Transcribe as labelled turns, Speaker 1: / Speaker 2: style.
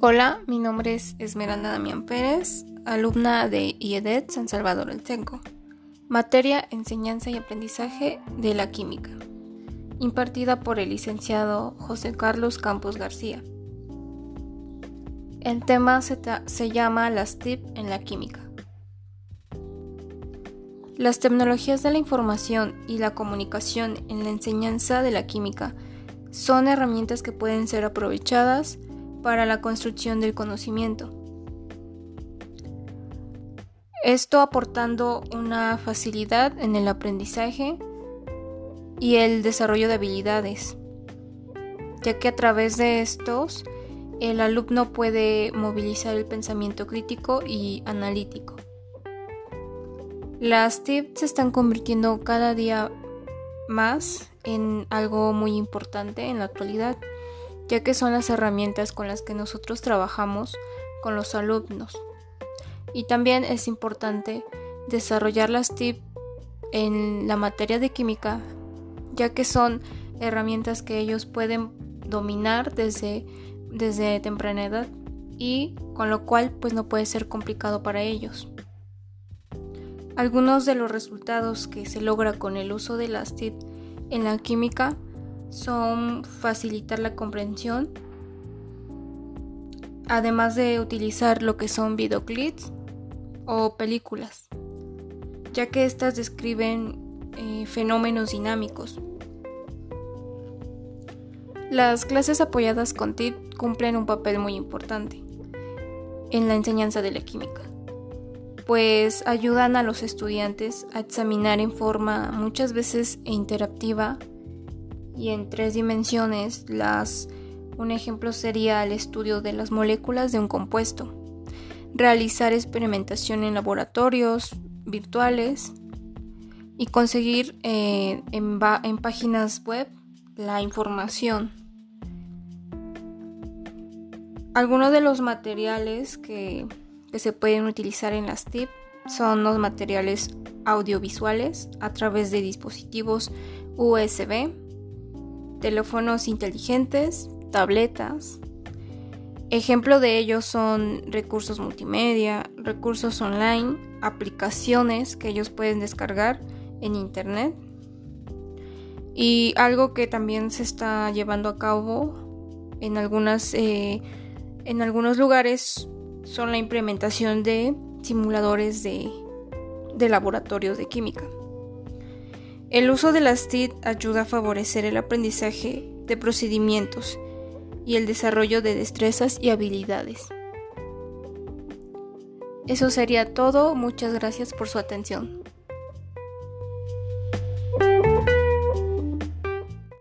Speaker 1: Hola, mi nombre es Esmeralda Damián Pérez, alumna de IEDET San Salvador El Tenco, materia Enseñanza y Aprendizaje de la Química, impartida por el licenciado José Carlos Campos García. El tema se, se llama las TIP en la química. Las tecnologías de la información y la comunicación en la enseñanza de la química son herramientas que pueden ser aprovechadas para la construcción del conocimiento. Esto aportando una facilidad en el aprendizaje y el desarrollo de habilidades, ya que a través de estos el alumno puede movilizar el pensamiento crítico y analítico. Las TIP se están convirtiendo cada día más en algo muy importante en la actualidad ya que son las herramientas con las que nosotros trabajamos con los alumnos. Y también es importante desarrollar las TIP en la materia de química, ya que son herramientas que ellos pueden dominar desde, desde temprana edad y con lo cual pues no puede ser complicado para ellos. Algunos de los resultados que se logra con el uso de las TIP en la química son facilitar la comprensión, además de utilizar lo que son videoclips o películas, ya que estas describen eh, fenómenos dinámicos. Las clases apoyadas con TIP cumplen un papel muy importante en la enseñanza de la química, pues ayudan a los estudiantes a examinar en forma muchas veces interactiva y en tres dimensiones. Un ejemplo sería el estudio de las moléculas de un compuesto, realizar experimentación en laboratorios virtuales y conseguir eh, en, en páginas web la información. Algunos de los materiales que, que, se pueden utilizar en las TIP son los materiales audiovisuales a través de dispositivos USB, teléfonos inteligentes, tabletas. Ejemplo de ellos son recursos multimedia, recursos online, aplicaciones que ellos pueden descargar en internet. Y algo que también se está llevando a cabo en, algunas, eh, en algunos lugares son la implementación de simuladores de, de laboratorios de química. El uso de las TIC ayuda a favorecer el aprendizaje de procedimientos y el desarrollo de destrezas y habilidades. Eso sería todo, muchas gracias por su atención.